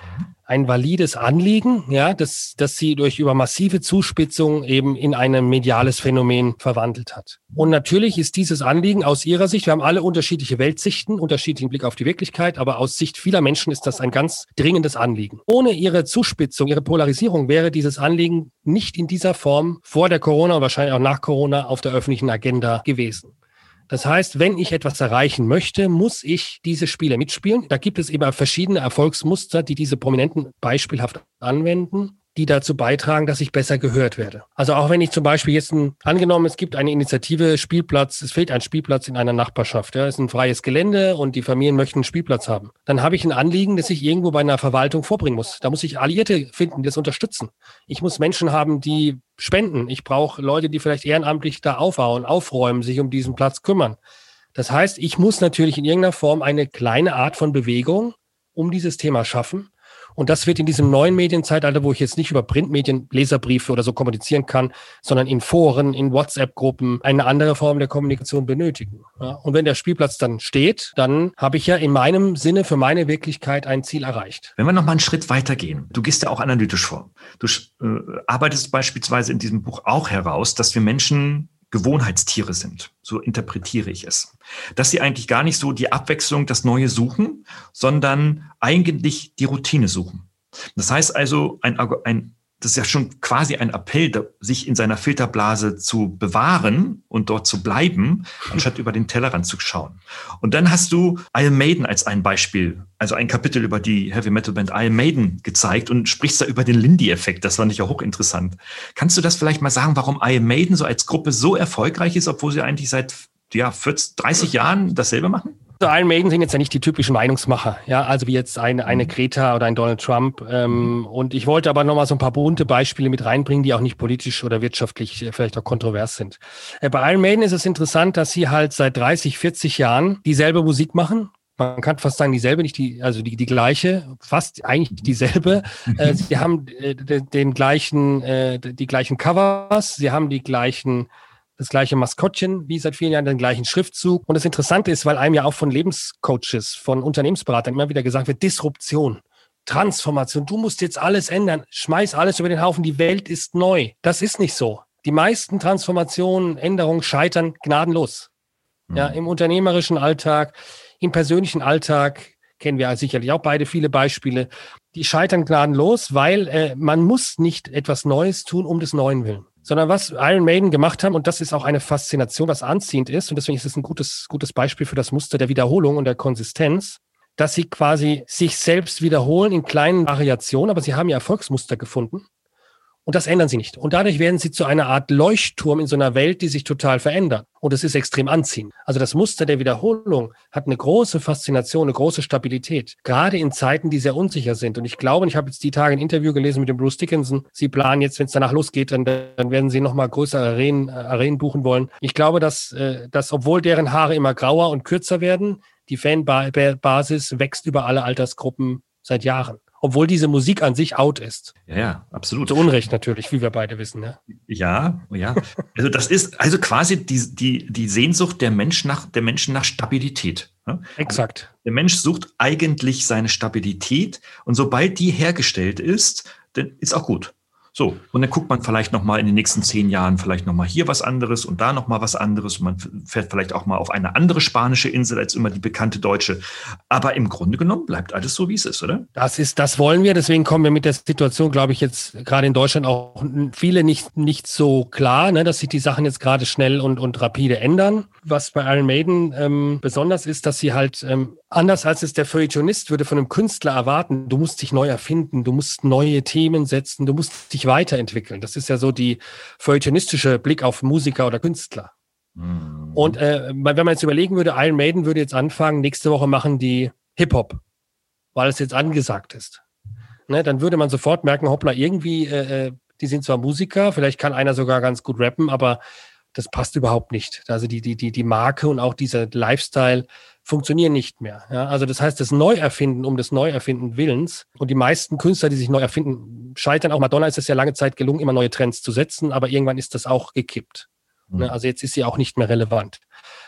Speaker 2: ein valides Anliegen, ja, dass, dass sie durch über massive Zuspitzung eben in ein mediales Phänomen verwandelt hat. Und natürlich ist dieses Anliegen aus ihrer Sicht, wir haben alle unterschiedliche Weltsichten, unterschiedlichen Blick auf die Wirklichkeit, aber aus Sicht vieler Menschen ist das ein ganz dringendes Anliegen. Ohne ihre Zuspitzung, ihre Polarisierung wäre dieses Anliegen nicht in dieser Form vor der Corona und wahrscheinlich auch nach Corona auf der öffentlichen Agenda gewesen. Das heißt, wenn ich etwas erreichen möchte, muss ich diese Spiele mitspielen. Da gibt es eben verschiedene Erfolgsmuster, die diese Prominenten beispielhaft anwenden die dazu beitragen, dass ich besser gehört werde. Also auch wenn ich zum Beispiel jetzt ein, angenommen, es gibt eine Initiative Spielplatz, es fehlt ein Spielplatz in einer Nachbarschaft, ja, es ist ein freies Gelände und die Familien möchten einen Spielplatz haben. Dann habe ich ein Anliegen, das ich irgendwo bei einer Verwaltung vorbringen muss. Da muss ich Alliierte finden, die das unterstützen. Ich muss Menschen haben, die spenden. Ich brauche Leute, die vielleicht ehrenamtlich da aufbauen, aufräumen, sich um diesen Platz kümmern. Das heißt, ich muss natürlich in irgendeiner Form eine kleine Art von Bewegung um dieses Thema schaffen und das wird in diesem neuen Medienzeitalter, wo ich jetzt nicht über Printmedien, Leserbriefe oder so kommunizieren kann, sondern in Foren, in WhatsApp-Gruppen eine andere Form der Kommunikation benötigen. Ja, und wenn der Spielplatz dann steht, dann habe ich ja in meinem Sinne für meine Wirklichkeit ein Ziel erreicht.
Speaker 1: Wenn wir noch mal einen Schritt weitergehen, du gehst ja auch analytisch vor. Du äh, arbeitest beispielsweise in diesem Buch auch heraus, dass wir Menschen Gewohnheitstiere sind. So interpretiere ich es. Dass sie eigentlich gar nicht so die Abwechslung, das Neue suchen, sondern eigentlich die Routine suchen. Das heißt also, ein, ein das ist ja schon quasi ein Appell, sich in seiner Filterblase zu bewahren und dort zu bleiben, anstatt über den Tellerrand zu schauen. Und dann hast du Iron Maiden als ein Beispiel, also ein Kapitel über die Heavy Metal Band Iron Maiden gezeigt und sprichst da über den Lindy-Effekt. Das fand ich ja hochinteressant. Kannst du das vielleicht mal sagen, warum Iron Maiden so als Gruppe so erfolgreich ist, obwohl sie eigentlich seit ja, 40, 30 Jahren dasselbe machen?
Speaker 2: Iron Maiden sind jetzt ja nicht die typischen Meinungsmacher, ja, also wie jetzt eine, eine mhm. Greta oder ein Donald Trump. Ähm, und ich wollte aber nochmal so ein paar bunte Beispiele mit reinbringen, die auch nicht politisch oder wirtschaftlich äh, vielleicht auch kontrovers sind. Äh, bei Iron Maiden ist es interessant, dass sie halt seit 30, 40 Jahren dieselbe Musik machen, man kann fast sagen dieselbe, nicht die, also die, die gleiche, fast eigentlich dieselbe. Äh, sie haben äh, den gleichen, äh, die gleichen Covers, sie haben die gleichen das gleiche Maskottchen wie seit vielen Jahren, den gleichen Schriftzug. Und das Interessante ist, weil einem ja auch von Lebenscoaches, von Unternehmensberatern immer wieder gesagt wird, Disruption. Transformation, du musst jetzt alles ändern, schmeiß alles über den Haufen, die Welt ist neu. Das ist nicht so. Die meisten Transformationen, Änderungen scheitern gnadenlos. Mhm. Ja, im unternehmerischen Alltag, im persönlichen Alltag kennen wir sicherlich auch beide viele Beispiele. Die scheitern gnadenlos, weil äh, man muss nicht etwas Neues tun um des Neuen willen sondern was Iron Maiden gemacht haben, und das ist auch eine Faszination, was anziehend ist, und deswegen ist es ein gutes, gutes Beispiel für das Muster der Wiederholung und der Konsistenz, dass sie quasi sich selbst wiederholen in kleinen Variationen, aber sie haben ihr Erfolgsmuster gefunden und das ändern sie nicht. Und dadurch werden sie zu einer Art Leuchtturm in so einer Welt, die sich total verändert. Und es ist extrem anziehend. Also das Muster der Wiederholung hat eine große Faszination, eine große Stabilität. Gerade in Zeiten, die sehr unsicher sind. Und ich glaube, ich habe jetzt die Tage ein Interview gelesen mit dem Bruce Dickinson. Sie planen jetzt, wenn es danach losgeht, dann, dann werden sie nochmal größere Arenen, äh, Arenen buchen wollen. Ich glaube, dass, äh, dass obwohl deren Haare immer grauer und kürzer werden, die Fanbasis wächst über alle Altersgruppen seit Jahren obwohl diese Musik an sich out ist.
Speaker 1: Ja, ja, absolut.
Speaker 2: Zu Unrecht natürlich, wie wir beide wissen. Ne?
Speaker 1: Ja, ja. Also das ist also quasi die, die, die Sehnsucht der Menschen nach, der Menschen nach Stabilität.
Speaker 2: Ne? Exakt.
Speaker 1: Also der Mensch sucht eigentlich seine Stabilität und sobald die hergestellt ist, dann ist auch gut. So, und dann guckt man vielleicht nochmal in den nächsten zehn Jahren vielleicht nochmal hier was anderes und da nochmal was anderes. Und man fährt vielleicht auch mal auf eine andere spanische Insel als immer die bekannte deutsche. Aber im Grunde genommen bleibt alles so, wie es ist, oder?
Speaker 2: Das ist, das wollen wir. Deswegen kommen wir mit der Situation, glaube ich, jetzt gerade in Deutschland auch viele nicht, nicht so klar, ne, dass sich die Sachen jetzt gerade schnell und, und rapide ändern. Was bei Iron Maiden ähm, besonders ist, dass sie halt ähm, anders als es der Feuilletonist würde von einem Künstler erwarten, du musst dich neu erfinden, du musst neue Themen setzen, du musst dich weiterentwickeln. Das ist ja so die feuilletonistische Blick auf Musiker oder Künstler. Mhm. Und äh, wenn man jetzt überlegen würde, Iron Maiden würde jetzt anfangen, nächste Woche machen die Hip-Hop, weil es jetzt angesagt ist. Ne, dann würde man sofort merken, hoppla, irgendwie, äh, äh, die sind zwar Musiker, vielleicht kann einer sogar ganz gut rappen, aber das passt überhaupt nicht. Also die, die, die, die Marke und auch dieser Lifestyle funktionieren nicht mehr. Ja, also das heißt, das Neuerfinden um des Neuerfinden Willens und die meisten Künstler, die sich neu erfinden, scheitern. Auch Madonna ist es ja lange Zeit gelungen, immer neue Trends zu setzen, aber irgendwann ist das auch gekippt. Mhm. Also jetzt ist sie auch nicht mehr relevant.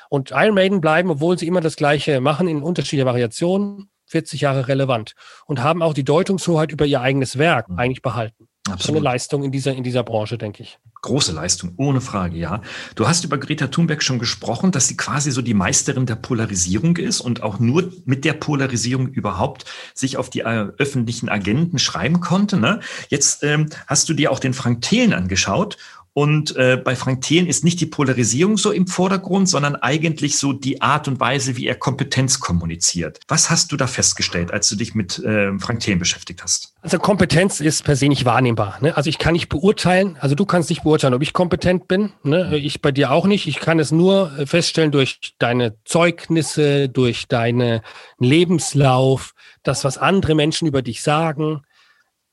Speaker 2: Und Iron Maiden bleiben, obwohl sie immer das Gleiche machen, in unterschiedlicher Variation, 40 Jahre relevant und haben auch die Deutungshoheit über ihr eigenes Werk mhm. eigentlich behalten. Absolut. So eine Leistung in dieser, in dieser Branche, denke ich.
Speaker 1: Große Leistung, ohne Frage, ja. Du hast über Greta Thunberg schon gesprochen, dass sie quasi so die Meisterin der Polarisierung ist und auch nur mit der Polarisierung überhaupt sich auf die äh, öffentlichen Agenten schreiben konnte. Ne? Jetzt ähm, hast du dir auch den Frank Thelen angeschaut und äh, bei Frank Thelen ist nicht die Polarisierung so im Vordergrund, sondern eigentlich so die Art und Weise, wie er Kompetenz kommuniziert. Was hast du da festgestellt, als du dich mit äh, Frank Thelen beschäftigt hast?
Speaker 2: Also Kompetenz ist per se nicht wahrnehmbar. Ne? Also ich kann nicht beurteilen, also du kannst nicht beurteilen, ob ich kompetent bin. Ne? Ich bei dir auch nicht. Ich kann es nur äh, feststellen durch deine Zeugnisse, durch deinen Lebenslauf, das, was andere Menschen über dich sagen.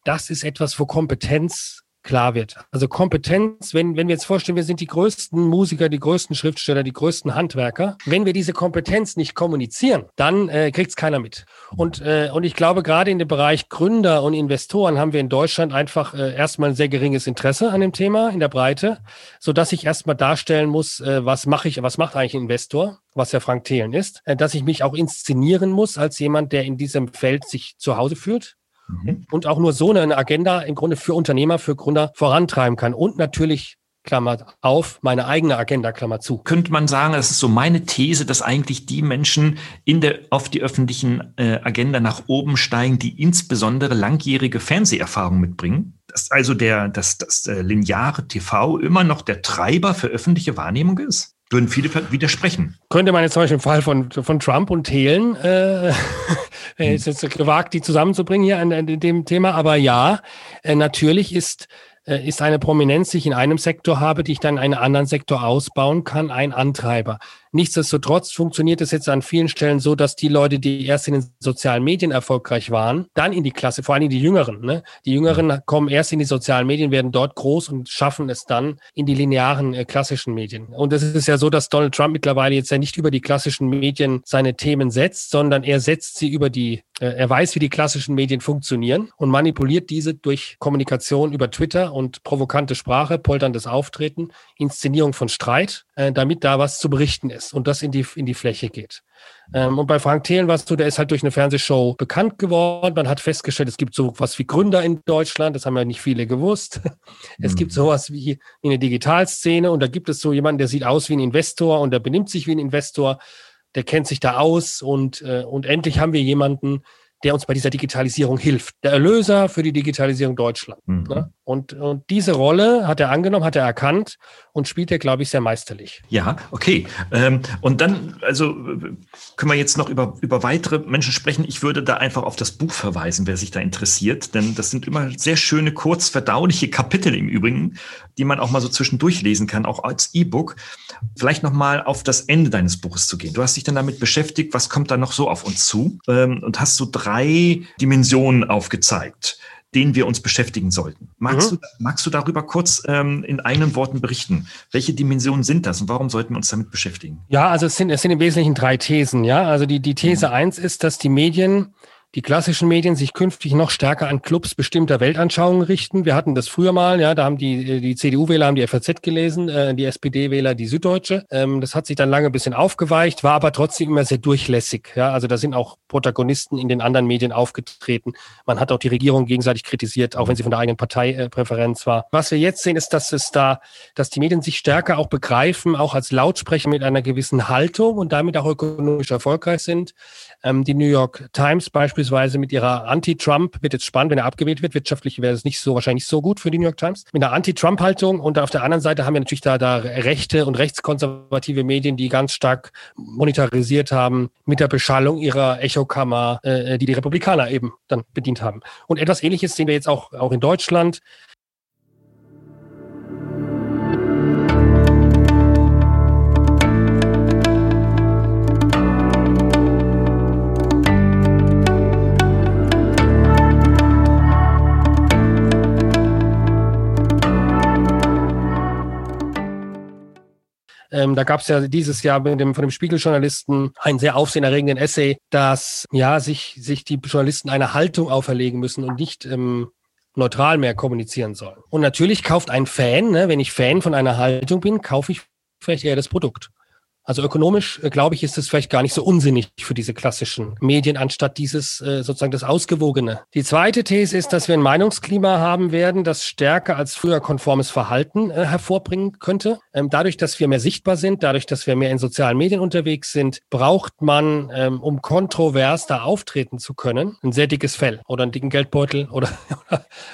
Speaker 2: Das ist etwas, wo Kompetenz klar wird. Also Kompetenz, wenn, wenn wir jetzt vorstellen, wir sind die größten Musiker, die größten Schriftsteller, die größten Handwerker. Wenn wir diese Kompetenz nicht kommunizieren, dann äh, kriegt es keiner mit. Und, äh, und ich glaube, gerade in dem Bereich Gründer und Investoren haben wir in Deutschland einfach äh, erstmal ein sehr geringes Interesse an dem Thema in der Breite, so dass ich erstmal darstellen muss, äh, was mache ich, was macht eigentlich ein Investor? was ja Frank Thelen ist, äh, dass ich mich auch inszenieren muss als jemand, der in diesem Feld sich zu Hause fühlt, mhm. und auch nur so eine Agenda im Grunde für Unternehmer, für Gründer vorantreiben kann. Und natürlich Klammer auf, meine eigene Agenda, Klammer zu.
Speaker 1: Könnte man sagen, das ist so meine These, dass eigentlich die Menschen in der, auf die öffentlichen äh, Agenda nach oben steigen, die insbesondere langjährige Fernseherfahrung mitbringen? Dass also der, dass das äh, lineare TV immer noch der Treiber für öffentliche Wahrnehmung ist? Würden viele widersprechen.
Speaker 2: Könnte man jetzt zum Beispiel im Fall von, von Trump und Thelen, äh, ist jetzt gewagt, die zusammenzubringen hier an, an dem Thema, aber ja, äh, natürlich ist äh, ist eine Prominenz, die ich in einem Sektor habe, die ich dann in einem anderen Sektor ausbauen kann, ein Antreiber. Nichtsdestotrotz funktioniert es jetzt an vielen Stellen so, dass die Leute, die erst in den sozialen Medien erfolgreich waren, dann in die Klasse, vor allem die Jüngeren, ne? die Jüngeren kommen erst in die sozialen Medien, werden dort groß und schaffen es dann in die linearen äh, klassischen Medien. Und es ist ja so, dass Donald Trump mittlerweile jetzt ja nicht über die klassischen Medien seine Themen setzt, sondern er setzt sie über die, äh, er weiß, wie die klassischen Medien funktionieren und manipuliert diese durch Kommunikation über Twitter und provokante Sprache, polterndes Auftreten, Inszenierung von Streit, äh, damit da was zu berichten ist ist und das in die, in die Fläche geht. Ähm, und bei Frank Thelen war es so, der ist halt durch eine Fernsehshow bekannt geworden. Man hat festgestellt, es gibt so was wie Gründer in Deutschland, das haben ja nicht viele gewusst. Es mhm. gibt sowas wie eine Digitalszene und da gibt es so jemanden, der sieht aus wie ein Investor und der benimmt sich wie ein Investor, der kennt sich da aus und, äh, und endlich haben wir jemanden, der uns bei dieser Digitalisierung hilft. Der Erlöser für die Digitalisierung Deutschland. Mhm. Ne? Und, und diese Rolle hat er angenommen, hat er erkannt und spielt er, glaube ich, sehr meisterlich.
Speaker 1: Ja, okay. Ähm, und dann, also können wir jetzt noch über, über weitere Menschen sprechen. Ich würde da einfach auf das Buch verweisen, wer sich da interessiert, denn das sind immer sehr schöne, kurz verdauliche Kapitel im Übrigen, die man auch mal so zwischendurch lesen kann, auch als E-Book. Vielleicht noch mal auf das Ende deines Buches zu gehen. Du hast dich dann damit beschäftigt, was kommt da noch so auf uns zu ähm, und hast so drei drei Dimensionen aufgezeigt, denen wir uns beschäftigen sollten. Magst, mhm. du, magst du darüber kurz ähm, in eigenen Worten berichten? Welche Dimensionen sind das und warum sollten wir uns damit beschäftigen?
Speaker 2: Ja, also es sind, es sind im Wesentlichen drei Thesen. Ja, also die, die These mhm. eins ist, dass die Medien die klassischen Medien sich künftig noch stärker an Clubs bestimmter Weltanschauungen richten. Wir hatten das früher mal, ja, da haben die, die CDU-Wähler haben die FAZ gelesen, äh, die SPD-Wähler die Süddeutsche. Ähm, das hat sich dann lange ein bisschen aufgeweicht, war aber trotzdem immer sehr durchlässig. Ja, also da sind auch Protagonisten in den anderen Medien aufgetreten. Man hat auch die Regierung gegenseitig kritisiert, auch wenn sie von der eigenen Parteipräferenz äh, war. Was wir jetzt sehen, ist, dass es da, dass die Medien sich stärker auch begreifen, auch als Lautsprecher mit einer gewissen Haltung und damit auch ökonomisch erfolgreich sind. Ähm, die New York Times beispielsweise mit ihrer Anti-Trump, wird jetzt spannend, wenn er abgewählt wird. Wirtschaftlich wäre es nicht so, wahrscheinlich so gut für die New York Times. Mit einer Anti-Trump-Haltung und auf der anderen Seite haben wir natürlich da, da rechte und rechtskonservative Medien, die ganz stark monetarisiert haben mit der Beschallung ihrer Echokammer, äh, die die Republikaner eben dann bedient haben. Und etwas Ähnliches sehen wir jetzt auch, auch in Deutschland. Ähm, da gab es ja dieses Jahr mit dem, von dem Spiegeljournalisten einen sehr aufsehenerregenden Essay, dass ja sich, sich die Journalisten eine Haltung auferlegen müssen und nicht ähm, neutral mehr kommunizieren sollen. Und natürlich kauft ein Fan, ne, wenn ich Fan von einer Haltung bin, kaufe ich vielleicht eher das Produkt. Also ökonomisch, äh, glaube ich, ist es vielleicht gar nicht so unsinnig für diese klassischen Medien, anstatt dieses äh, sozusagen das Ausgewogene. Die zweite These ist, dass wir ein Meinungsklima haben werden, das stärker als früher konformes Verhalten äh, hervorbringen könnte. Ähm, dadurch, dass wir mehr sichtbar sind, dadurch, dass wir mehr in sozialen Medien unterwegs sind, braucht man, ähm, um kontrovers da auftreten zu können, ein sehr dickes Fell oder einen dicken Geldbeutel oder,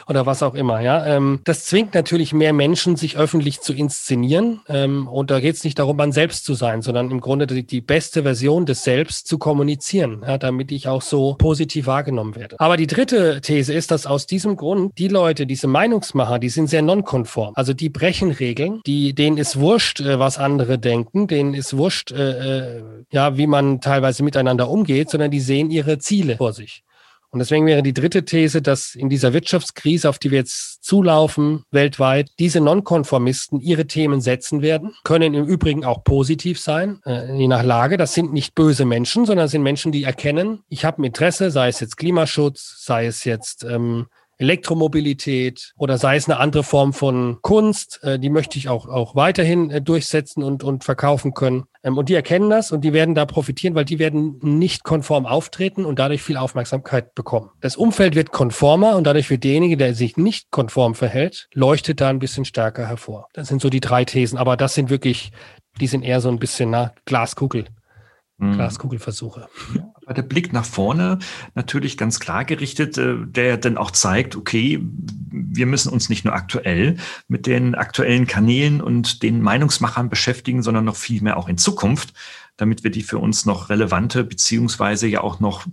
Speaker 2: oder, was auch immer. Ja, ähm, Das zwingt natürlich mehr Menschen, sich öffentlich zu inszenieren. Und da geht es nicht darum, man selbst zu sein sein, sondern im Grunde die, die beste Version des Selbst zu kommunizieren, ja, damit ich auch so positiv wahrgenommen werde. Aber die dritte These ist, dass aus diesem Grund die Leute, diese Meinungsmacher, die sind sehr nonkonform. Also die brechen Regeln, die, denen ist wurscht, äh, was andere denken, denen ist wurscht, äh, äh, ja, wie man teilweise miteinander umgeht, sondern die sehen ihre Ziele vor sich. Und deswegen wäre die dritte These, dass in dieser Wirtschaftskrise, auf die wir jetzt zulaufen, weltweit, diese Nonkonformisten ihre Themen setzen werden, können im Übrigen auch positiv sein, äh, je nach Lage. Das sind nicht böse Menschen, sondern sind Menschen, die erkennen, ich habe ein Interesse, sei es jetzt Klimaschutz, sei es jetzt ähm, Elektromobilität oder sei es eine andere Form von Kunst, äh, die möchte ich auch, auch weiterhin äh, durchsetzen und, und verkaufen können. Ähm, und die erkennen das und die werden da profitieren, weil die werden nicht konform auftreten und dadurch viel Aufmerksamkeit bekommen. Das Umfeld wird konformer und dadurch wird derjenige, der sich nicht konform verhält, leuchtet da ein bisschen stärker hervor. Das sind so die drei Thesen, aber das sind wirklich, die sind eher so ein bisschen na, Glaskugel. Mhm. Glaskugelversuche.
Speaker 1: Aber der Blick nach vorne natürlich ganz klar gerichtet, äh, der dann auch zeigt, okay, wir müssen uns nicht nur aktuell mit den aktuellen Kanälen und den Meinungsmachern beschäftigen, sondern noch viel mehr auch in Zukunft damit wir die für uns noch relevante beziehungsweise ja auch noch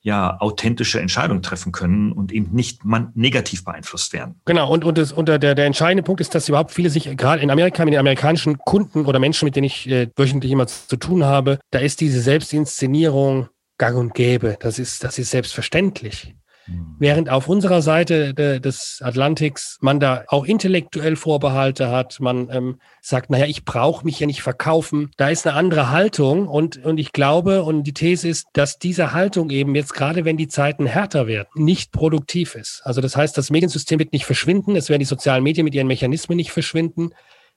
Speaker 1: ja authentische Entscheidungen treffen können und eben nicht man negativ beeinflusst werden.
Speaker 2: Genau, und, und, das, und der, der entscheidende Punkt ist, dass überhaupt viele sich gerade in Amerika mit den amerikanischen Kunden oder Menschen, mit denen ich äh, wöchentlich immer zu tun habe, da ist diese Selbstinszenierung gang und gäbe. Das ist, das ist selbstverständlich. Mhm. Während auf unserer Seite de, des Atlantiks man da auch intellektuell Vorbehalte hat, man ähm, sagt, naja, ich brauche mich ja nicht verkaufen. Da ist eine andere Haltung und, und ich glaube, und die These ist, dass diese Haltung eben jetzt gerade, wenn die Zeiten härter werden, nicht produktiv ist. Also das heißt, das Mediensystem wird nicht verschwinden, es werden die sozialen Medien mit ihren Mechanismen nicht verschwinden.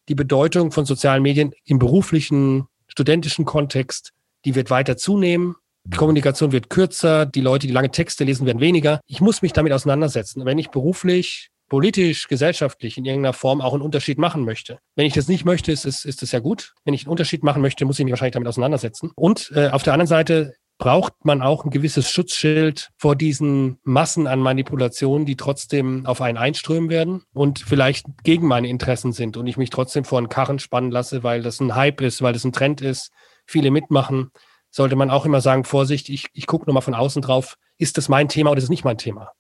Speaker 2: Die Bedeutung von sozialen Medien im beruflichen, studentischen Kontext, die wird weiter zunehmen. Die Kommunikation wird kürzer, die Leute, die lange Texte lesen, werden weniger. Ich muss mich damit auseinandersetzen. Wenn ich beruflich, politisch, gesellschaftlich in irgendeiner Form auch einen Unterschied machen möchte. Wenn ich das nicht möchte, ist ist, ist ja gut. Wenn ich einen Unterschied machen möchte, muss ich mich wahrscheinlich damit auseinandersetzen. Und äh, auf der anderen Seite braucht man auch ein gewisses Schutzschild vor diesen Massen an Manipulationen, die trotzdem auf einen einströmen werden und vielleicht gegen meine Interessen sind und ich mich trotzdem vor einen Karren spannen lasse, weil das ein Hype ist, weil das ein Trend ist, viele mitmachen sollte man auch immer sagen, Vorsicht, ich, ich gucke nur mal von außen drauf, ist das mein Thema oder ist es nicht mein Thema?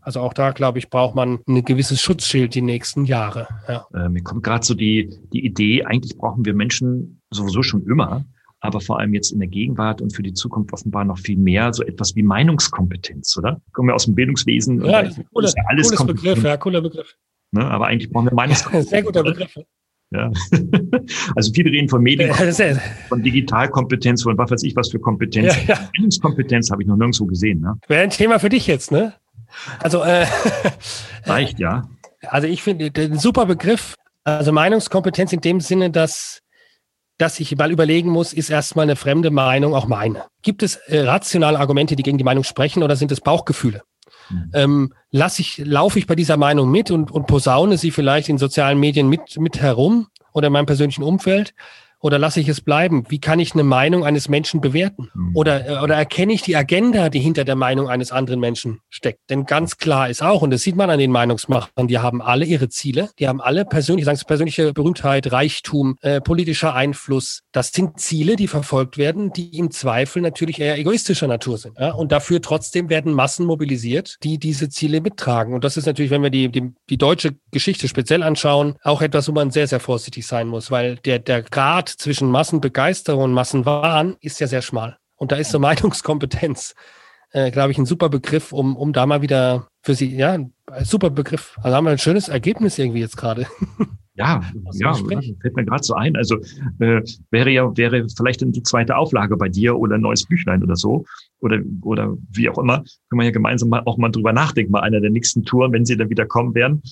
Speaker 2: Also auch da, glaube ich, braucht man ein gewisses Schutzschild die nächsten Jahre.
Speaker 1: Ja. Äh, mir kommt gerade so die, die Idee, eigentlich brauchen wir Menschen sowieso schon immer, aber vor allem jetzt in der Gegenwart und für die Zukunft offenbar noch viel mehr, so etwas wie Meinungskompetenz, oder? Kommen wir aus dem Bildungswesen.
Speaker 2: Ja, ein cooler, ist ja alles cooles Begriff, ja, cooler Begriff.
Speaker 1: Ne? Aber eigentlich brauchen wir Meinungskompetenz.
Speaker 2: Sehr guter Begriff.
Speaker 1: Ja. Also viele reden von Medien, von Digitalkompetenz, von was weiß ich was für Kompetenz. Ja, ja. Kompetenz habe ich noch nirgendwo gesehen. Ne?
Speaker 2: Wäre ein Thema für dich jetzt, ne? Also äh,
Speaker 1: reicht ja.
Speaker 2: Also ich finde den super Begriff. Also Meinungskompetenz in dem Sinne, dass dass ich mal überlegen muss, ist erstmal eine fremde Meinung auch meine? Gibt es äh, rationale Argumente, die gegen die Meinung sprechen oder sind es Bauchgefühle? Mhm. Ähm, lass ich, laufe ich bei dieser Meinung mit und, und posaune sie vielleicht in sozialen Medien mit, mit herum oder in meinem persönlichen Umfeld? Oder lasse ich es bleiben? Wie kann ich eine Meinung eines Menschen bewerten? Mhm. Oder, äh, oder erkenne ich die Agenda, die hinter der Meinung eines anderen Menschen steckt? Denn ganz klar ist auch, und das sieht man an den Meinungsmachern, die haben alle ihre Ziele, die haben alle persönlich, sagen Sie, persönliche Berühmtheit, Reichtum, äh, politischer Einfluss. Das sind Ziele, die verfolgt werden, die im Zweifel natürlich eher egoistischer Natur sind. Ja? Und dafür trotzdem werden Massen mobilisiert, die diese Ziele mittragen. Und das ist natürlich, wenn wir die, die, die deutsche Geschichte speziell anschauen, auch etwas, wo man sehr, sehr vorsichtig sein muss, weil der, der Grad zwischen Massenbegeisterung und Massenwahn ist ja sehr schmal. Und da ist so Meinungskompetenz, äh, glaube ich, ein super Begriff, um, um da mal wieder für Sie, ja, ein super Begriff. Also haben wir ein schönes Ergebnis irgendwie jetzt gerade.
Speaker 1: Ja, ja, fällt mir gerade so ein. Also äh, wäre ja wäre vielleicht die zweite Auflage bei dir oder ein neues Büchlein oder so oder oder wie auch immer. Können wir ja gemeinsam mal auch mal drüber nachdenken bei einer der nächsten Touren, wenn sie dann wieder kommen werden.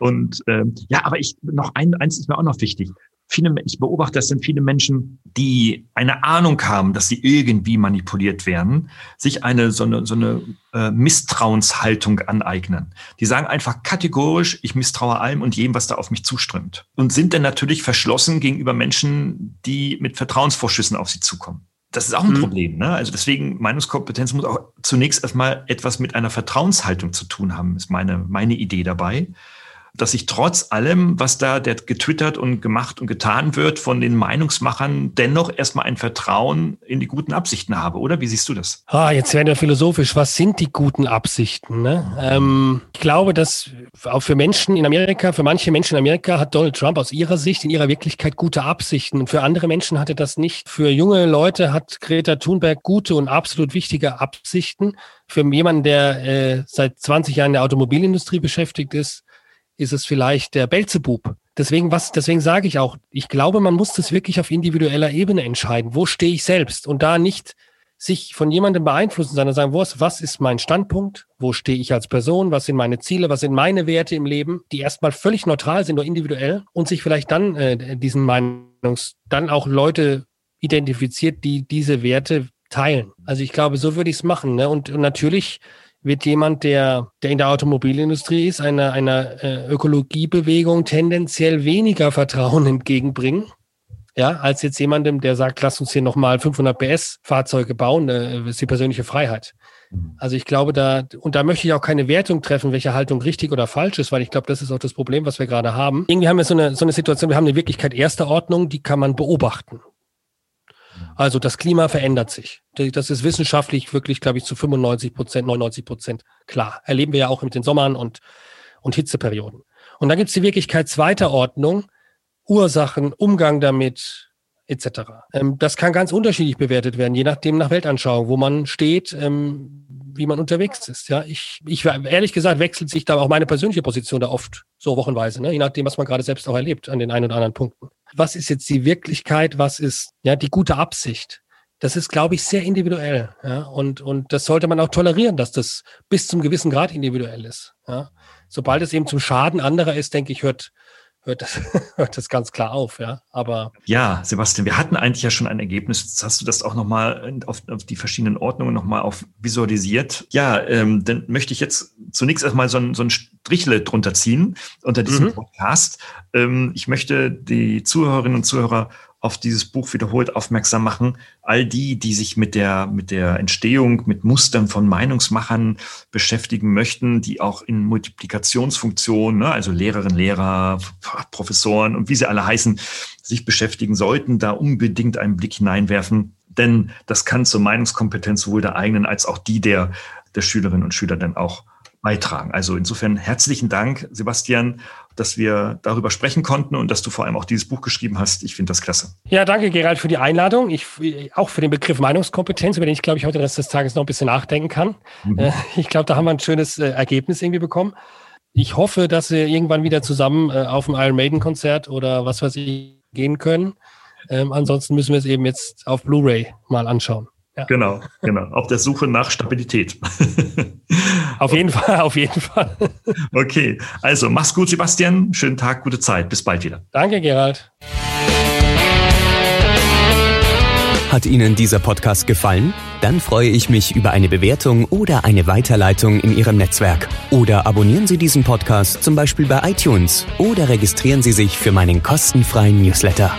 Speaker 1: Und ähm, ja, aber ich noch ein eins ist mir auch noch wichtig viele, ich beobachte, das sind viele Menschen, die eine Ahnung haben, dass sie irgendwie manipuliert werden, sich eine so eine, so eine äh, Misstrauenshaltung aneignen. Die sagen einfach kategorisch, ich misstraue allem und jedem, was da auf mich zuströmt. Und sind dann natürlich verschlossen gegenüber Menschen, die mit Vertrauensvorschüssen auf sie zukommen. Das ist auch ein mhm. Problem. Ne? Also deswegen, Meinungskompetenz muss auch zunächst erstmal etwas mit einer Vertrauenshaltung zu tun haben, ist meine, meine Idee dabei dass ich trotz allem, was da getwittert und gemacht und getan wird von den Meinungsmachern, dennoch erstmal ein Vertrauen in die guten Absichten habe, oder? Wie siehst du das?
Speaker 2: Ah, jetzt werden wir philosophisch. Was sind die guten Absichten? Ne? Ähm, ich glaube, dass auch für Menschen in Amerika, für manche Menschen in Amerika hat Donald Trump aus ihrer Sicht, in ihrer Wirklichkeit gute Absichten. Und für andere Menschen hat er das nicht. Für junge Leute hat Greta Thunberg gute und absolut wichtige Absichten. Für jemanden, der äh, seit 20 Jahren in der Automobilindustrie beschäftigt ist, ist es vielleicht der Belzebub. Deswegen, was, deswegen sage ich auch, ich glaube, man muss das wirklich auf individueller Ebene entscheiden. Wo stehe ich selbst? Und da nicht sich von jemandem beeinflussen, sondern sagen, was, ist mein Standpunkt? Wo stehe ich als Person? Was sind meine Ziele? Was sind meine Werte im Leben? Die erstmal völlig neutral sind, nur individuell und sich vielleicht dann äh, diesen Meinungs, dann auch Leute identifiziert, die diese Werte teilen. Also ich glaube, so würde ich es machen. Ne? Und, und natürlich wird jemand, der, der in der Automobilindustrie ist, einer, einer äh, Ökologiebewegung tendenziell weniger Vertrauen entgegenbringen. Ja, als jetzt jemandem, der sagt, lass uns hier nochmal 500 PS Fahrzeuge bauen, äh, ist die persönliche Freiheit. Mhm. Also ich glaube, da, und da möchte ich auch keine Wertung treffen, welche Haltung richtig oder falsch ist, weil ich glaube, das ist auch das Problem, was wir gerade haben. Irgendwie haben wir so eine, so eine Situation, wir haben eine Wirklichkeit erster Ordnung, die kann man beobachten. Also das Klima verändert sich. Das ist wissenschaftlich wirklich, glaube ich, zu 95 Prozent, 99 Prozent klar. Erleben wir ja auch mit den Sommern und, und Hitzeperioden. Und dann gibt es die Wirklichkeit zweiter Ordnung, Ursachen, Umgang damit, etc. Ähm, das kann ganz unterschiedlich bewertet werden, je nachdem nach Weltanschauung, wo man steht, ähm, wie man unterwegs ist. Ja, ich, ich ehrlich gesagt wechselt sich da auch meine persönliche Position da oft so wochenweise, ne? je nachdem, was man gerade selbst auch erlebt an den einen oder anderen Punkten was ist jetzt die Wirklichkeit, was ist ja die gute Absicht. Das ist, glaube ich, sehr individuell. Ja? Und, und das sollte man auch tolerieren, dass das bis zum gewissen Grad individuell ist. Ja? Sobald es eben zum Schaden anderer ist, denke ich, hört, hört das, hört das ganz klar auf, ja. Aber
Speaker 1: ja, Sebastian, wir hatten eigentlich ja schon ein Ergebnis. Jetzt hast du das auch nochmal auf, auf die verschiedenen Ordnungen nochmal auf visualisiert. Ja, ähm, dann möchte ich jetzt zunächst erstmal so ein, so ein Strichle drunter ziehen unter diesem mhm. Podcast. Ähm, ich möchte die Zuhörerinnen und Zuhörer auf dieses Buch wiederholt aufmerksam machen. All die, die sich mit der, mit der Entstehung, mit Mustern von Meinungsmachern beschäftigen möchten, die auch in Multiplikationsfunktionen, ne, also Lehrerinnen, Lehrer, Professoren und wie sie alle heißen, sich beschäftigen sollten, da unbedingt einen Blick hineinwerfen. Denn das kann zur Meinungskompetenz sowohl der eigenen als auch die der, der Schülerinnen und Schüler dann auch beitragen. Also insofern herzlichen Dank, Sebastian, dass wir darüber sprechen konnten und dass du vor allem auch dieses Buch geschrieben hast. Ich finde das klasse.
Speaker 2: Ja, danke, Gerald, für die Einladung. Ich, auch für den Begriff Meinungskompetenz, über den ich, glaube ich, heute den Rest des Tages noch ein bisschen nachdenken kann. Mhm. Äh, ich glaube, da haben wir ein schönes äh, Ergebnis irgendwie bekommen. ich hoffe, dass wir irgendwann wieder zusammen äh, auf ein Iron Maiden Konzert oder was weiß ich gehen können. Ähm, ansonsten müssen wir es eben jetzt auf Blu-ray mal anschauen.
Speaker 1: Ja. Genau, genau. Auf der Suche nach Stabilität.
Speaker 2: auf jeden Fall, auf jeden Fall.
Speaker 1: okay, also mach's gut, Sebastian. Schönen Tag, gute Zeit. Bis bald wieder.
Speaker 2: Danke, Gerald.
Speaker 3: Hat Ihnen dieser Podcast gefallen? Dann freue ich mich über eine Bewertung oder eine Weiterleitung in Ihrem Netzwerk. Oder abonnieren Sie diesen Podcast zum Beispiel bei iTunes oder registrieren Sie sich für meinen kostenfreien Newsletter.